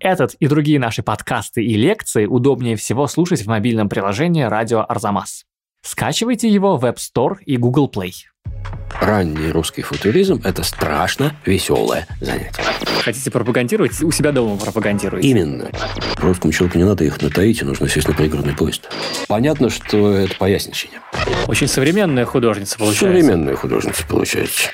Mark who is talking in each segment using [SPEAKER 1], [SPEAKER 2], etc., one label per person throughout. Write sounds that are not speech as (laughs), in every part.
[SPEAKER 1] Этот и другие наши подкасты и лекции удобнее всего слушать в мобильном приложении «Радио Арзамас». Скачивайте его в App Store и Google Play.
[SPEAKER 2] Ранний русский футуризм – это страшно веселое занятие.
[SPEAKER 1] Хотите пропагандировать? У себя дома пропагандируйте.
[SPEAKER 2] Именно. Русскому человеку не надо их на Таити, нужно сесть на пригородный поезд. Понятно, что это поясничение.
[SPEAKER 1] Очень современная художница получается.
[SPEAKER 2] Современная художница получается.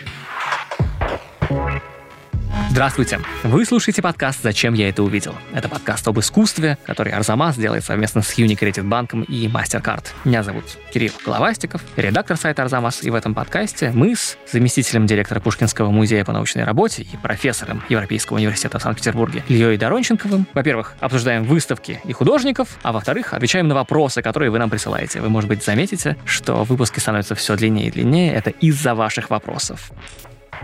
[SPEAKER 1] Здравствуйте! Вы слушаете подкаст «Зачем я это увидел?». Это подкаст об искусстве, который Арзамас делает совместно с Unicredit банком и MasterCard. Меня зовут Кирилл Головастиков, редактор сайта Арзамас, и в этом подкасте мы с заместителем директора Пушкинского музея по научной работе и профессором Европейского университета в Санкт-Петербурге Ильей Доронченковым, во-первых, обсуждаем выставки и художников, а во-вторых, отвечаем на вопросы, которые вы нам присылаете. Вы, может быть, заметите, что выпуски становятся все длиннее и длиннее. Это из-за ваших вопросов.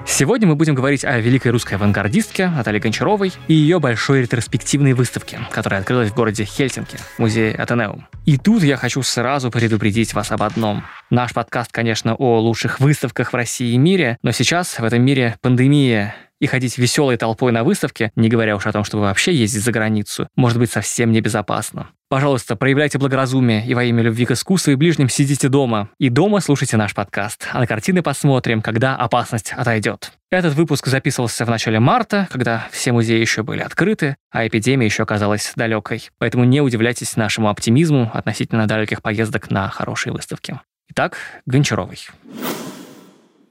[SPEAKER 1] Сегодня мы будем говорить о великой русской авангардистке Наталье Гончаровой и ее большой ретроспективной выставке, которая открылась в городе Хельсинки, музее Атенеум. И тут я хочу сразу предупредить вас об одном. Наш подкаст, конечно, о лучших выставках в России и мире, но сейчас в этом мире пандемия, и ходить веселой толпой на выставке, не говоря уж о том, чтобы вообще ездить за границу, может быть совсем небезопасно. Пожалуйста, проявляйте благоразумие и во имя любви к искусству и ближним сидите дома. И дома слушайте наш подкаст, а на картины посмотрим, когда опасность отойдет. Этот выпуск записывался в начале марта, когда все музеи еще были открыты, а эпидемия еще казалась далекой. Поэтому не удивляйтесь нашему оптимизму относительно далеких поездок на хорошие выставки. Итак, Гончаровой.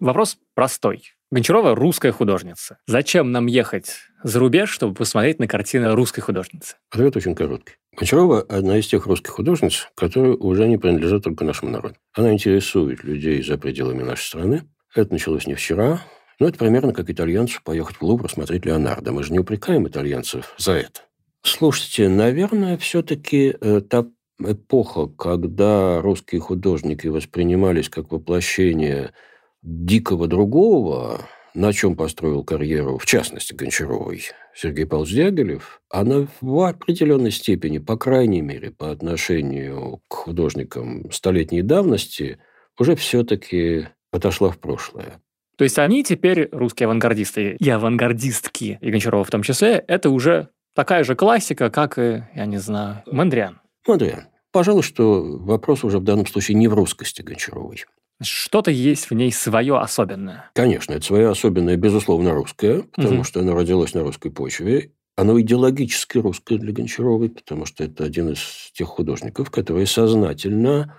[SPEAKER 1] Вопрос простой. Гончарова русская художница. Зачем нам ехать за рубеж, чтобы посмотреть на картины русской художницы?
[SPEAKER 2] Ответ очень короткий. Гончарова – одна из тех русских художниц, которые уже не принадлежат только нашему народу. Она интересует людей за пределами нашей страны. Это началось не вчера, но это примерно как итальянцу поехать в Лувр смотреть Леонардо. Мы же не упрекаем итальянцев за это. Слушайте, наверное, все-таки э, та эпоха, когда русские художники воспринимались как воплощение дикого другого, на чем построил карьеру, в частности, Гончаровой, Сергей Павлович Дягилев, она в определенной степени, по крайней мере, по отношению к художникам столетней давности, уже все-таки отошла в прошлое.
[SPEAKER 1] То есть они теперь, русские авангардисты и авангардистки, и Гончарова в том числе, это уже такая же классика, как и, я не знаю, Мандриан.
[SPEAKER 2] Мандриан. Пожалуй, что вопрос уже в данном случае не в русскости Гончаровой.
[SPEAKER 1] Что-то есть в ней свое особенное.
[SPEAKER 2] Конечно, это свое особенное, безусловно, русское, потому угу. что оно родилось на русской почве. Оно идеологически русское для Гончаровой, потому что это один из тех художников, которые сознательно,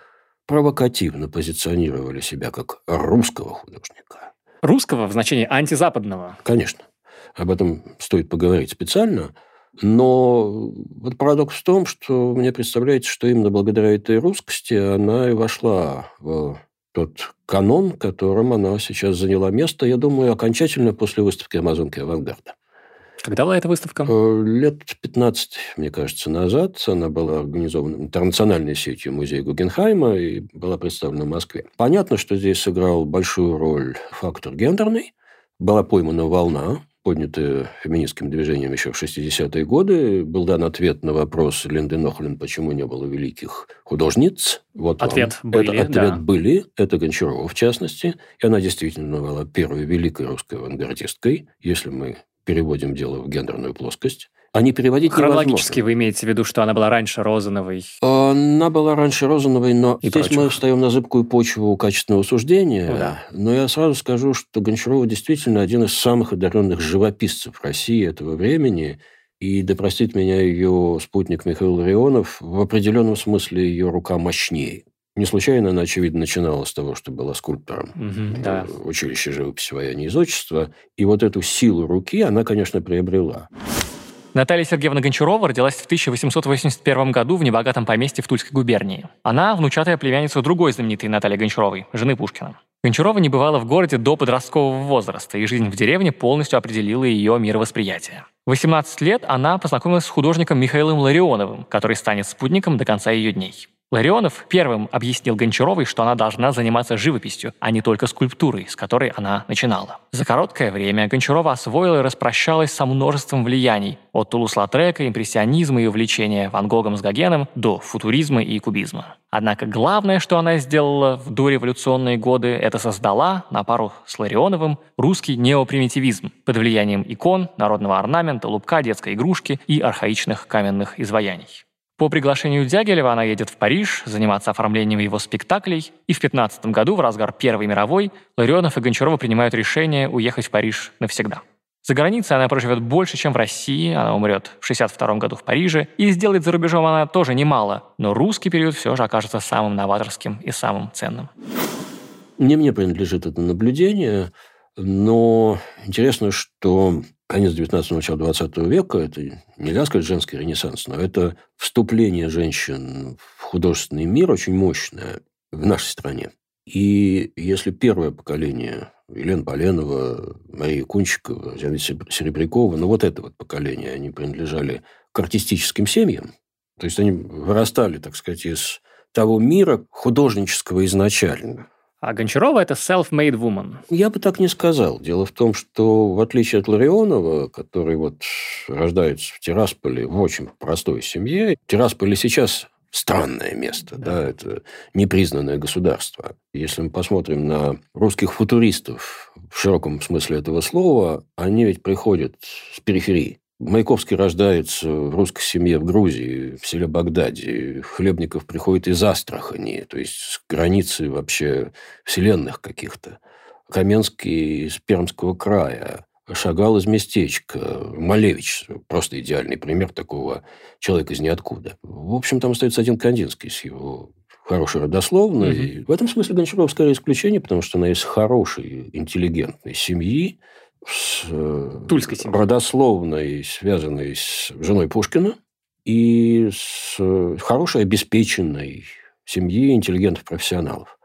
[SPEAKER 2] провокативно позиционировали себя как русского художника.
[SPEAKER 1] Русского в значении антизападного?
[SPEAKER 2] Конечно. Об этом стоит поговорить специально. Но вот парадокс в том, что мне представляется, что именно благодаря этой русскости она и вошла в тот канон, которым она сейчас заняла место, я думаю, окончательно после выставки «Амазонки Авангарда».
[SPEAKER 1] Когда была эта выставка?
[SPEAKER 2] Э, лет 15, мне кажется, назад. Она была организована интернациональной сетью музея Гугенхайма и была представлена в Москве. Понятно, что здесь сыграл большую роль фактор гендерный. Была поймана волна поднятое феминистским движением еще в 60-е годы. Был дан ответ на вопрос Линды Нохлин, почему не было великих художниц.
[SPEAKER 1] Вот ответ вам. были,
[SPEAKER 2] Это, ответ
[SPEAKER 1] да.
[SPEAKER 2] были. Это Гончарова, в частности. И она действительно была первой великой русской авангардисткой, если мы переводим дело в гендерную плоскость. Они переводить
[SPEAKER 1] Хронологически
[SPEAKER 2] невозможно.
[SPEAKER 1] вы имеете в виду, что она была раньше Розановой?
[SPEAKER 2] Она была раньше Розановой, но
[SPEAKER 1] И
[SPEAKER 2] здесь
[SPEAKER 1] прочих.
[SPEAKER 2] мы встаем на зыбкую почву качественного суждения.
[SPEAKER 1] Ну да.
[SPEAKER 2] Но я сразу скажу, что Гончарова действительно один из самых одаренных живописцев России этого времени. И, да простит меня ее спутник Михаил Ларионов, в определенном смысле ее рука мощнее. Не случайно она, очевидно, начинала с того, что была скульптором
[SPEAKER 1] Мгм, да.
[SPEAKER 2] училище живописи вояния из отчества. И вот эту силу руки она, конечно, приобрела.
[SPEAKER 1] Наталья Сергеевна Гончарова родилась в 1881 году в небогатом поместье в Тульской губернии. Она внучатая племянница другой знаменитой Натальи Гончаровой, жены Пушкина. Гончарова не бывала в городе до подросткового возраста, и жизнь в деревне полностью определила ее мировосприятие. В 18 лет она познакомилась с художником Михаилом Ларионовым, который станет спутником до конца ее дней. Ларионов первым объяснил Гончаровой, что она должна заниматься живописью, а не только скульптурой, с которой она начинала. За короткое время Гончарова освоила и распрощалась со множеством влияний, от Тулус-Латрека, импрессионизма и увлечения Ван Гогом с Гогеном до футуризма и кубизма. Однако главное, что она сделала в дореволюционные годы, это создала, на пару с Ларионовым, русский неопримитивизм под влиянием икон, народного орнамента, лупка, детской игрушки и архаичных каменных изваяний. По приглашению Дягилева она едет в Париж заниматься оформлением его спектаклей, и в 15 году, в разгар Первой мировой, Ларионов и Гончарова принимают решение уехать в Париж навсегда. За границей она проживет больше, чем в России, она умрет в 62 году в Париже, и сделает за рубежом она тоже немало, но русский период все же окажется самым новаторским и самым ценным.
[SPEAKER 2] Не мне принадлежит это наблюдение, но интересно, что конец 19 начало 20 века – это нельзя сказать женский ренессанс, но это вступление женщин в художественный мир очень мощное в нашей стране. И если первое поколение Елена Поленова, Мария Кунчикова, Серебрякова, ну вот это вот поколение, они принадлежали к артистическим семьям. То есть они вырастали, так сказать, из того мира художнического изначально –
[SPEAKER 1] а Гончарова – это self-made woman.
[SPEAKER 2] Я бы так не сказал. Дело в том, что в отличие от Ларионова, который вот рождается в Тирасполе в очень простой семье, Тирасполь сейчас странное место, да. да, это непризнанное государство. Если мы посмотрим на русских футуристов в широком смысле этого слова, они ведь приходят с периферии. Маяковский рождается в русской семье в Грузии, в селе Багдаде. Хлебников приходит из Астрахани, то есть с границы вообще вселенных каких-то. Каменский из Пермского края. Шагал из местечка. Малевич – просто идеальный пример такого человека из ниоткуда. В общем, там остается один Кандинский с его хорошей родословной. Угу. В этом смысле Гончарова скорее исключение, потому что она из хорошей, интеллигентной семьи, с э,
[SPEAKER 1] Тульской семьи.
[SPEAKER 2] родословной, связанной с женой Пушкина, и с э, хорошей, обеспеченной семьи интеллигентов-профессионалов,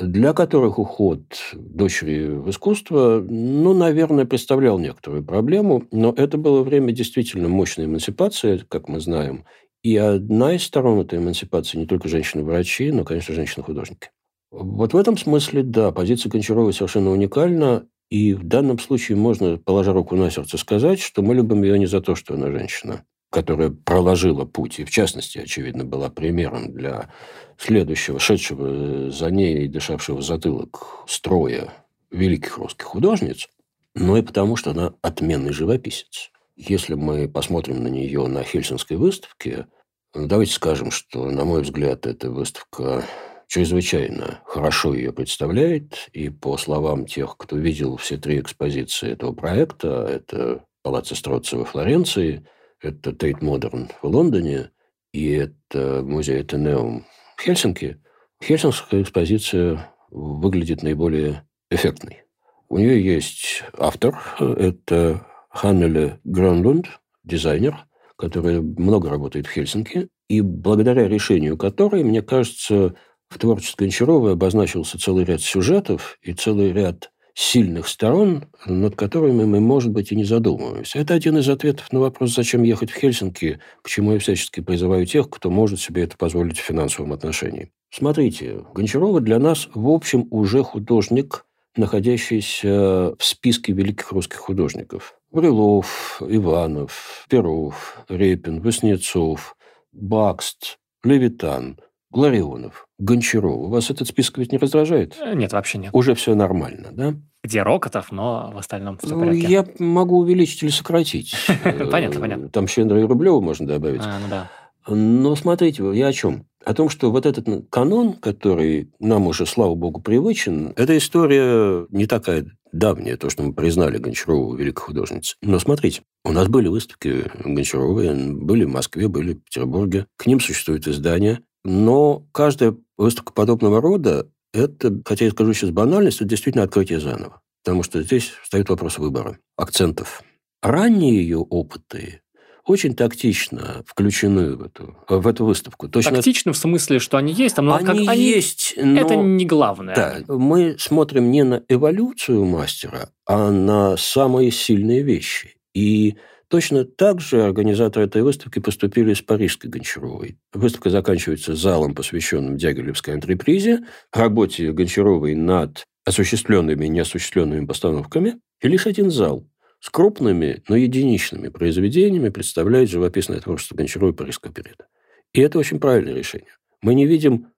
[SPEAKER 2] для которых уход дочери в искусство, ну, наверное, представлял некоторую проблему, но это было время действительно мощной эмансипации, как мы знаем, и одна из сторон этой эмансипации не только женщины-врачи, но, конечно, женщины-художники. Вот в этом смысле, да, позиция Гончаровой совершенно уникальна, и в данном случае можно, положа руку на сердце, сказать, что мы любим ее не за то, что она женщина, которая проложила путь, и в частности, очевидно, была примером для следующего, шедшего за ней и дышавшего затылок строя великих русских художниц, но и потому, что она отменный живописец. Если мы посмотрим на нее на Хельсинской выставке, давайте скажем, что, на мой взгляд, эта выставка чрезвычайно хорошо ее представляет. И по словам тех, кто видел все три экспозиции этого проекта, это Палаццо Строцци во Флоренции, это Тейт Модерн в Лондоне и это музей Этенеум в Хельсинки, Хельсинская экспозиция выглядит наиболее эффектной. У нее есть автор, это Ханнеле Гранлунд, дизайнер, который много работает в Хельсинки, и благодаря решению которой, мне кажется, в творчестве Гончарова обозначился целый ряд сюжетов и целый ряд сильных сторон, над которыми мы, может быть, и не задумываемся. Это один из ответов на вопрос, зачем ехать в Хельсинки, к чему я всячески призываю тех, кто может себе это позволить в финансовом отношении. Смотрите, Гончарова для нас, в общем, уже художник, находящийся в списке великих русских художников. Брюлов, Иванов, Перов, Репин, Васнецов, Бакст, Левитан, Гларионов, Гончаров. Вас этот список ведь не раздражает?
[SPEAKER 1] Э, нет, вообще нет.
[SPEAKER 2] Уже все нормально, да?
[SPEAKER 1] Где Рокотов, но в остальном все в
[SPEAKER 2] ну, порядке. Я могу увеличить или сократить. (laughs)
[SPEAKER 1] Понятно, понятно.
[SPEAKER 2] Там еще Андрея Рублева можно добавить.
[SPEAKER 1] А, ну да.
[SPEAKER 2] Но смотрите, я о чем? О том, что вот этот канон, который нам уже, слава богу, привычен, эта история не такая давняя, то, что мы признали Гончарову великой художницей. Но смотрите, у нас были выставки Гончаровой, были в Москве, были в Петербурге. К ним существуют издания. Но каждая выставка подобного рода – это, хотя я скажу сейчас банальность, это действительно открытие заново. Потому что здесь встает вопрос выбора, акцентов. Ранние ее опыты очень тактично включены в эту, в эту выставку.
[SPEAKER 1] Точно тактично в смысле, что они есть? Там,
[SPEAKER 2] они, как, они есть, но...
[SPEAKER 1] Это не главное.
[SPEAKER 2] Да, мы смотрим не на эволюцию мастера, а на самые сильные вещи. И Точно так же организаторы этой выставки поступили с Парижской Гончаровой. Выставка заканчивается залом, посвященным Дягилевской антрепризе, работе Гончаровой над осуществленными и неосуществленными постановками, и лишь один зал с крупными, но единичными произведениями представляет живописное творчество Гончаровой Парижского периода. И это очень правильное решение. Мы не видим,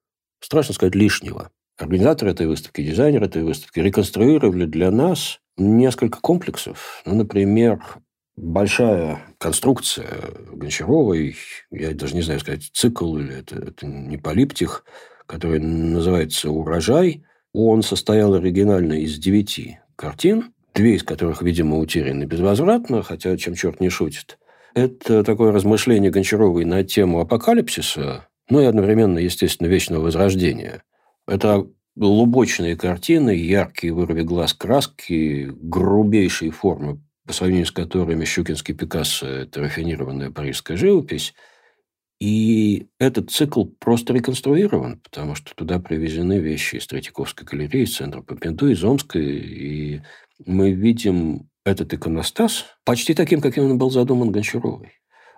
[SPEAKER 2] страшно сказать, лишнего. Организаторы этой выставки, дизайнеры этой выставки реконструировали для нас несколько комплексов. Ну, например, большая конструкция Гончаровой, я даже не знаю сказать, цикл или это, это не полиптих, который называется «Урожай», он состоял оригинально из девяти картин, две из которых, видимо, утеряны безвозвратно, хотя чем черт не шутит. Это такое размышление Гончаровой на тему апокалипсиса, ну и одновременно, естественно, вечного возрождения. Это лубочные картины, яркие вырви глаз краски, грубейшие формы, по сравнению с которыми Щукинский Пикассо – это рафинированная парижская живопись – и этот цикл просто реконструирован, потому что туда привезены вещи из Третьяковской галереи, из центра Попинту, из Омской. И мы видим этот иконостас почти таким, каким он был задуман Гончаровой.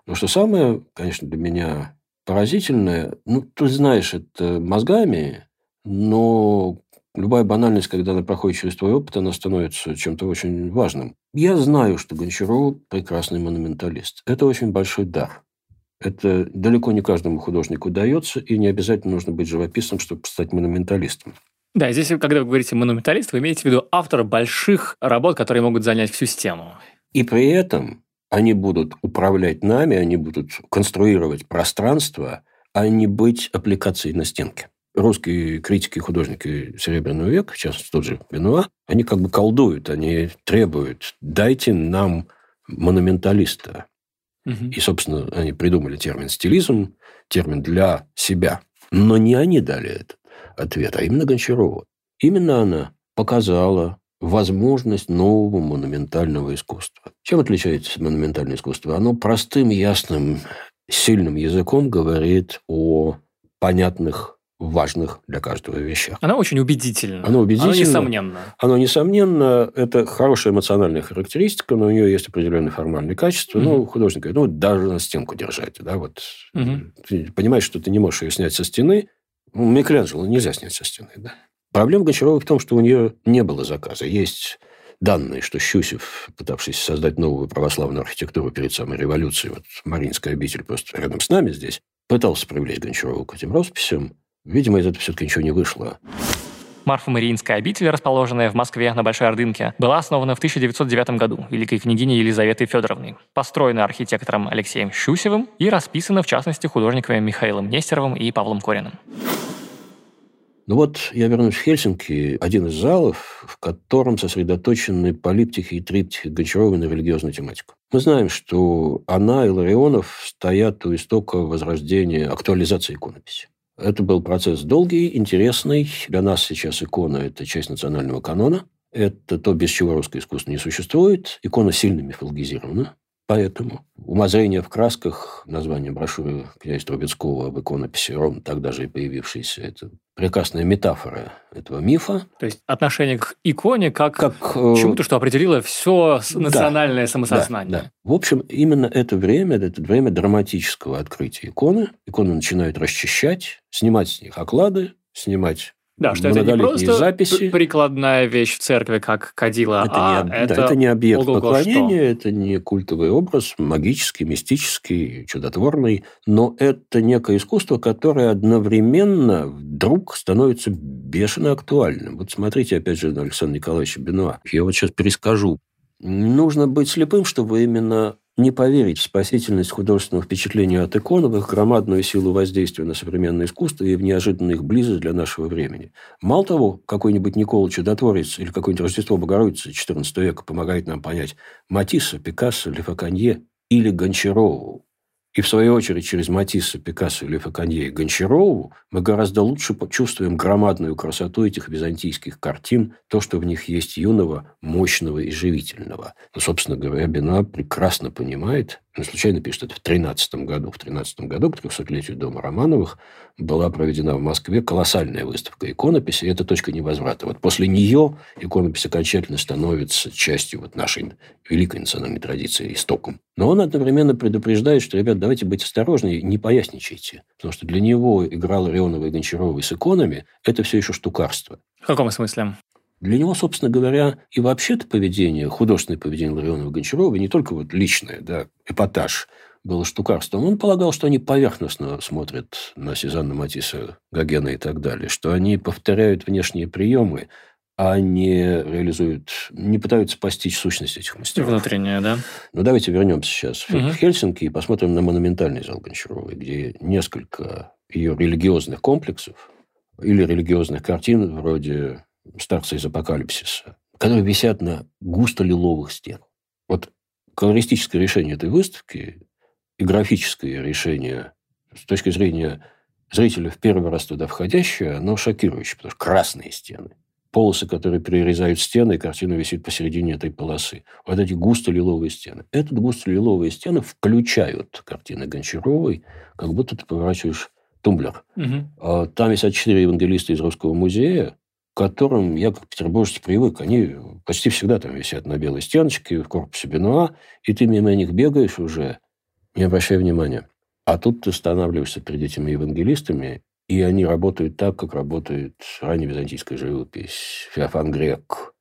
[SPEAKER 2] Но что самое, конечно, для меня поразительное, ну, ты знаешь это мозгами, но любая банальность, когда она проходит через твой опыт, она становится чем-то очень важным. Я знаю, что Гончаров прекрасный монументалист. Это очень большой дар. Это далеко не каждому художнику удается, и не обязательно нужно быть живописцем, чтобы стать монументалистом.
[SPEAKER 1] Да, здесь, когда вы говорите монументалист, вы имеете в виду автора больших работ, которые могут занять всю систему.
[SPEAKER 2] И при этом они будут управлять нами, они будут конструировать пространство, а не быть аппликацией на стенке. Русские критики и художники Серебряного века, сейчас тот же Бенуа, они как бы колдуют, они требуют, дайте нам монументалиста. Угу. И, собственно, они придумали термин стилизм, термин для себя. Но не они дали этот ответ, а именно Гончарова. Именно она показала возможность нового монументального искусства. Чем отличается монументальное искусство? Оно простым, ясным, сильным языком говорит о понятных важных для каждого вещах.
[SPEAKER 1] Она очень убедительна.
[SPEAKER 2] Она убедительна. Она
[SPEAKER 1] несомненно.
[SPEAKER 2] Она несомненно. Это хорошая эмоциональная характеристика, но у нее есть определенные формальные качества. Mm-hmm. Ну, художник говорит, ну, даже на стенку держать. Да, вот. Mm-hmm. Ты понимаешь, что ты не можешь ее снять со стены. Ну, Микеланджело нельзя снять со стены. Да? Проблема Гончарова в том, что у нее не было заказа. Есть данные, что Щусев, пытавшийся создать новую православную архитектуру перед самой революцией, вот Маринская обитель просто рядом с нами здесь, пытался привлечь Гончарова к этим росписям. Видимо, из этого все-таки ничего не вышло.
[SPEAKER 1] Марфа-Мариинская обитель, расположенная в Москве на Большой Ордынке, была основана в 1909 году великой княгиней Елизаветой Федоровной, построена архитектором Алексеем Щусевым и расписана, в частности, художниками Михаилом Нестеровым и Павлом Кориным.
[SPEAKER 2] Ну вот я вернусь в Хельсинки, один из залов, в котором сосредоточены полиптихи и триптихи Гончаровой на религиозную тематику. Мы знаем, что она и Ларионов стоят у истока возрождения актуализации иконописи. Это был процесс долгий, интересный. Для нас сейчас икона – это часть национального канона. Это то, без чего русское искусство не существует. Икона сильно мифологизирована. Поэтому умозрение в красках, название брошюры князя Трубецкого об иконописи, ровно тогда же и появившейся, это прекрасная метафора этого мифа.
[SPEAKER 1] То есть отношение к иконе как, как к чему-то, что определило все национальное да, самосознание.
[SPEAKER 2] Да, да. В общем, именно это время, это время драматического открытия иконы. Иконы начинают расчищать, снимать с них оклады, снимать
[SPEAKER 1] да, что это не просто записи. прикладная вещь в церкви, как кадила,
[SPEAKER 2] это а не, это, да, это не объект поклонения, что? это не культовый образ, магический, мистический, чудотворный, но это некое искусство, которое одновременно вдруг становится бешено актуальным. Вот смотрите, опять же, на Александра Николаевича Бенуа. Я вот сейчас перескажу. Нужно быть слепым, чтобы именно не поверить в спасительность художественного впечатления от икон, в их громадную силу воздействия на современное искусство и в неожиданную их близость для нашего времени. Мало того, какой-нибудь Никола Чудотворец или какое-нибудь Рождество Богородицы XIV века помогает нам понять Матисса, Пикассо, Лефаканье или Гончарову, и, в свою очередь, через Матисса, Пикассо, Лев Канье и Гончарову мы гораздо лучше почувствуем громадную красоту этих византийских картин, то, что в них есть юного, мощного и живительного. Но, собственно говоря, Бена прекрасно понимает, он случайно пишет это в 13 году. В 13 году, к 300-летию дома Романовых, была проведена в Москве колоссальная выставка иконописи, и это точка невозврата. Вот после нее иконопись окончательно становится частью вот нашей великой национальной традиции, истоком. Но он одновременно предупреждает, что, ребят, давайте быть осторожнее, не поясничайте. Потому что для него игра Ларионова и Гончарова с иконами – это все еще штукарство.
[SPEAKER 1] В каком смысле?
[SPEAKER 2] Для него, собственно говоря, и вообще-то поведение, художественное поведение Ларионова Гончарова, не только вот личное, да, эпатаж, было штукарством. Он полагал, что они поверхностно смотрят на Сезанна Матисса, Гогена и так далее, что они повторяют внешние приемы, а не реализуют, не пытаются постичь сущность этих мастеров.
[SPEAKER 1] Внутренняя, да?
[SPEAKER 2] Ну, давайте вернемся сейчас угу. в Хельсинки и посмотрим на монументальный зал Гончаровой, где несколько ее религиозных комплексов или религиозных картин вроде старца из апокалипсиса, которые висят на густо-лиловых стенах. Вот колористическое решение этой выставки и графическое решение с точки зрения зрителя в первый раз туда входящее, оно шокирующее, потому что красные стены. Полосы, которые перерезают стены, и картина висит посередине этой полосы. Вот эти густо-лиловые стены. Этот густо-лиловые стены включают картины Гончаровой, как будто ты поворачиваешь тумблер. Угу. Там висят четыре евангелиста из Русского музея, к которым я, как петербуржец, привык. Они почти всегда там висят на белой стеночке, в корпусе Бенуа, и ты мимо них бегаешь уже, не обращая внимания. А тут ты останавливаешься перед этими евангелистами, и они работают так, как работает ранняя византийская живопись, Феофан Грек.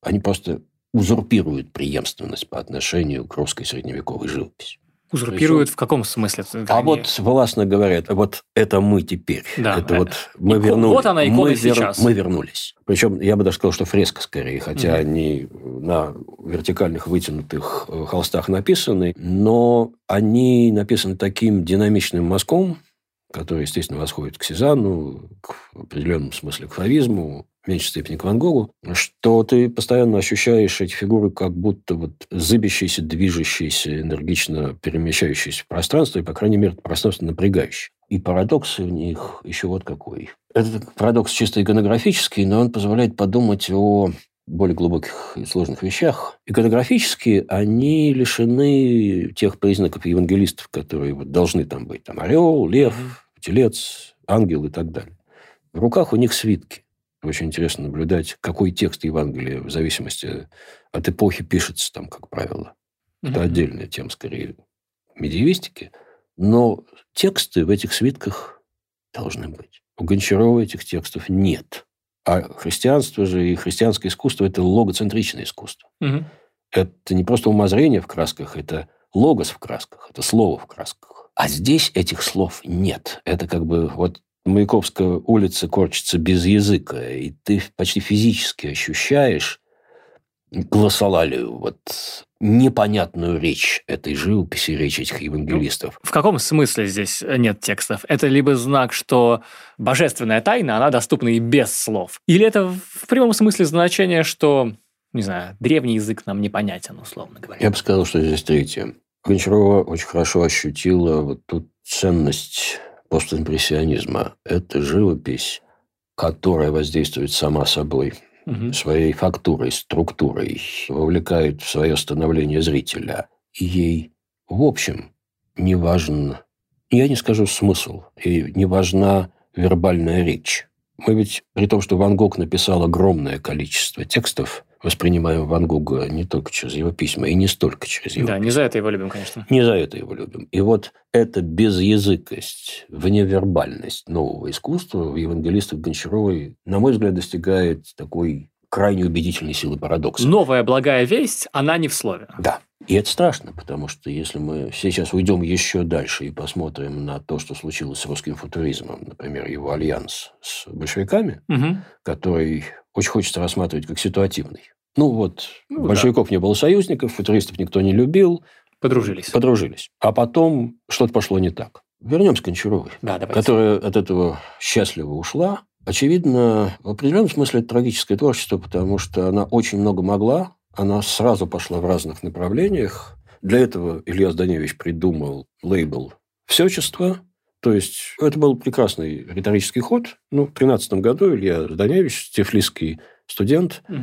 [SPEAKER 2] Они просто узурпируют преемственность по отношению к русской средневековой живописи.
[SPEAKER 1] Узурпируют в каком смысле?
[SPEAKER 2] А они... вот властно говорят, вот это мы теперь.
[SPEAKER 1] Да.
[SPEAKER 2] Это вот мы вернулись.
[SPEAKER 1] Вот она икона
[SPEAKER 2] мы
[SPEAKER 1] сейчас.
[SPEAKER 2] Мы вернулись. Причем я бы даже сказал, что фреска скорее, хотя mm они на вертикальных вытянутых э, холстах написаны, но они написаны таким динамичным мазком, который, естественно, восходит к Сезанну, к определенном смысле к фавизму, в меньшей степени к Ван Гогу, что ты постоянно ощущаешь эти фигуры как будто вот зыбящиеся, движущиеся, энергично перемещающиеся в пространство, и, по крайней мере, пространство напрягающее. И парадокс в них еще вот какой. Это парадокс чисто иконографический, но он позволяет подумать о более глубоких и сложных вещах. Иконографически они лишены тех признаков евангелистов, которые вот должны там быть. Там орел, лев, телец, ангел и так далее. В руках у них свитки. Очень интересно наблюдать, какой текст Евангелия в зависимости от эпохи пишется там, как правило. Это mm-hmm. отдельная тема, скорее, медиевистики. Но тексты в этих свитках должны быть. У Гончарова этих текстов нет. А христианство же и христианское искусство – это логоцентричное искусство. Угу. Это не просто умозрение в красках, это логос в красках, это слово в красках. А здесь этих слов нет. Это как бы вот Маяковская улица корчится без языка, и ты почти физически ощущаешь гласолалию, вот непонятную речь этой живописи, речь этих евангелистов.
[SPEAKER 1] В каком смысле здесь нет текстов? Это либо знак, что божественная тайна, она доступна и без слов. Или это в прямом смысле значение, что, не знаю, древний язык нам непонятен, условно говоря?
[SPEAKER 2] Я бы сказал, что здесь третье. Гончарова очень хорошо ощутила вот ту ценность постимпрессионизма. Это живопись, которая воздействует сама собой – угу. своей фактурой, структурой, вовлекает в свое становление зрителя. И ей, в общем, не важен, я не скажу смысл, и не важна вербальная речь. Мы ведь, при том, что Ван Гог написал огромное количество текстов, воспринимаем Ван Гога не только через его письма, и не столько через его
[SPEAKER 1] Да, письма. не за это его любим, конечно.
[SPEAKER 2] Не за это его любим. И вот эта безязыкость, вневербальность нового искусства в евангелистах Гончаровой, на мой взгляд, достигает такой крайне убедительной силы парадокса.
[SPEAKER 1] Новая благая весть, она не в слове.
[SPEAKER 2] Да. И это страшно, потому что если мы сейчас уйдем еще дальше и посмотрим на то, что случилось с русским футуризмом, например, его альянс с большевиками, угу. который очень хочется рассматривать как ситуативный. Ну вот, ну, большевиков да. не было союзников, футуристов никто не любил.
[SPEAKER 1] Подружились.
[SPEAKER 2] Подружились. А потом что-то пошло не так. Вернемся к Кончаровой,
[SPEAKER 1] да,
[SPEAKER 2] которая от этого счастливо ушла. Очевидно, в определенном смысле это трагическое творчество, потому что она очень много могла, она сразу пошла в разных направлениях. Для этого Илья Зданевич придумал лейбл «Всечество», то есть это был прекрасный риторический ход. Ну, в 13 году Илья Зданевич, тефлисский студент, угу.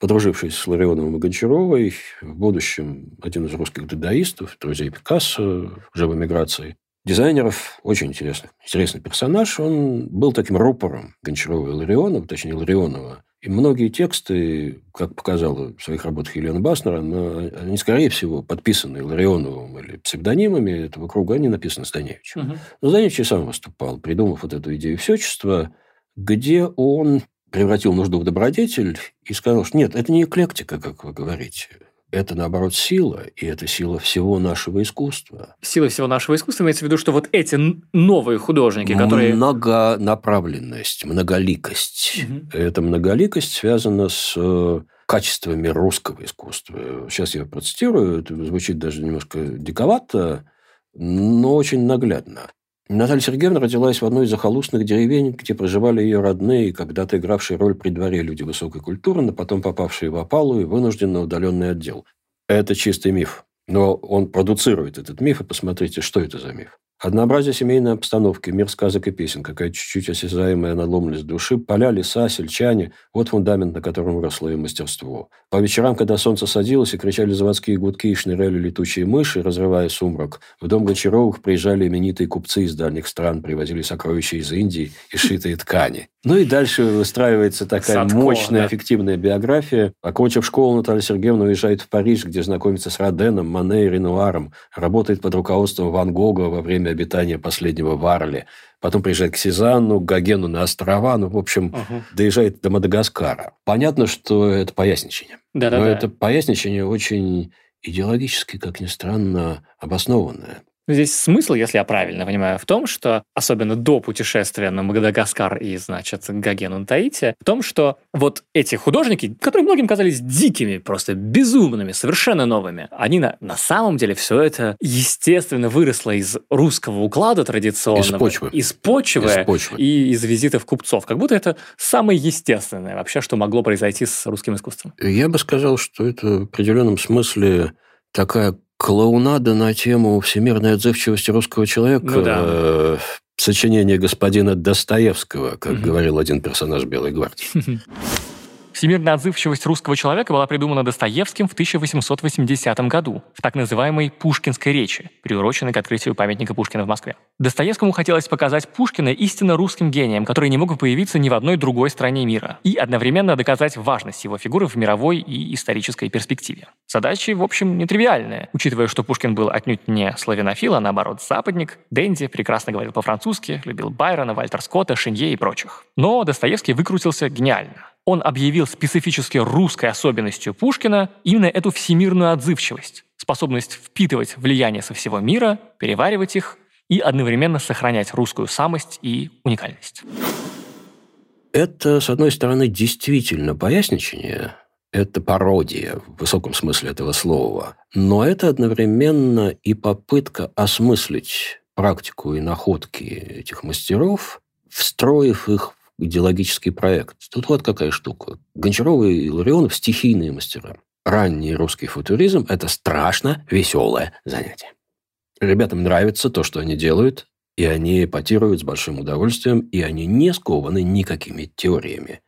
[SPEAKER 2] подружившись с Ларионовым и Гончаровой, в будущем один из русских дадаистов, друзей Пикассо, уже в эмиграции, дизайнеров, очень интересный, интересный персонаж. Он был таким рупором Гончарова и Ларионова, точнее, Ларионова. И многие тексты, как показала в своих работах Елена Баснер, они, скорее всего, подписаны Ларионовым или псевдонимами этого круга, они написаны Станевичем. Угу. Но Станевич и сам выступал, придумав вот эту идею всечества, где он превратил нужду в добродетель и сказал, что нет, это не эклектика, как вы говорите. Это, наоборот, сила, и это сила всего нашего искусства.
[SPEAKER 1] Сила всего нашего искусства имеется в виду, что вот эти новые художники, которые...
[SPEAKER 2] Многонаправленность, многоликость. Угу. Эта многоликость связана с э, качествами русского искусства. Сейчас я процитирую, это звучит даже немножко диковато, но очень наглядно. Наталья Сергеевна родилась в одной из захолустных деревень, где проживали ее родные, когда-то игравшие роль при дворе люди высокой культуры, но потом попавшие в опалу и вынужденно удаленный отдел. Это чистый миф. Но он продуцирует этот миф, и посмотрите, что это за миф. Однообразие семейной обстановки, мир сказок и песен, какая чуть-чуть осязаемая надломленность души, поля, леса, сельчане – вот фундамент, на котором росло ее мастерство. По вечерам, когда солнце садилось и кричали заводские гудки и шныряли летучие мыши, разрывая сумрак, в дом Гончаровых приезжали именитые купцы из дальних стран, привозили сокровища из Индии и шитые ткани. Ну и дальше выстраивается такая Садко, мощная, да. эффективная биография. Окончив школу, Наталья Сергеевна уезжает в Париж, где знакомится с Роденом, Мане и Ренуаром, работает под руководством Ван Гога во время обитания последнего в Арле. Потом приезжает к Сезанну, к Гогену на острова, ну, в общем, угу. доезжает до Мадагаскара. Понятно, что это поясничение. Да -да -да. Но это поясничение очень идеологически, как ни странно, обоснованное.
[SPEAKER 1] Здесь смысл, если я правильно понимаю, в том, что, особенно до путешествия на Мадагаскар и, значит, Гогену на Таити, в том, что вот эти художники, которые многим казались дикими, просто безумными, совершенно новыми, они на, на самом деле все это естественно выросло из русского уклада традиционного. Из
[SPEAKER 2] почвы.
[SPEAKER 1] Из почвы. Из почвы. И из визитов купцов. Как будто это самое естественное вообще, что могло произойти с русским искусством.
[SPEAKER 2] Я бы сказал, что это в определенном смысле такая клоунада на тему всемирной отзывчивости русского человека. Ну, да. э, сочинение господина Достоевского, как угу. говорил один персонаж Белой гвардии. (laughs)
[SPEAKER 1] Всемирная отзывчивость русского человека была придумана Достоевским в 1880 году в так называемой «Пушкинской речи», приуроченной к открытию памятника Пушкина в Москве. Достоевскому хотелось показать Пушкина истинно русским гением, который не мог появиться ни в одной другой стране мира, и одновременно доказать важность его фигуры в мировой и исторической перспективе. Задачи, в общем, нетривиальные, учитывая, что Пушкин был отнюдь не славянофил, а наоборот западник, Дэнди, прекрасно говорил по-французски, любил Байрона, Вальтер Скотта, Шинье и прочих. Но Достоевский выкрутился гениально он объявил специфически русской особенностью Пушкина именно эту всемирную отзывчивость, способность впитывать влияние со всего мира, переваривать их и одновременно сохранять русскую самость и уникальность.
[SPEAKER 2] Это, с одной стороны, действительно поясничение, это пародия в высоком смысле этого слова, но это одновременно и попытка осмыслить практику и находки этих мастеров, встроив их идеологический проект. Тут вот какая штука. Гончарова и Ларионов – стихийные мастера. Ранний русский футуризм – это страшно веселое занятие. Ребятам нравится то, что они делают, и они эпатируют с большим удовольствием, и они не скованы никакими теориями.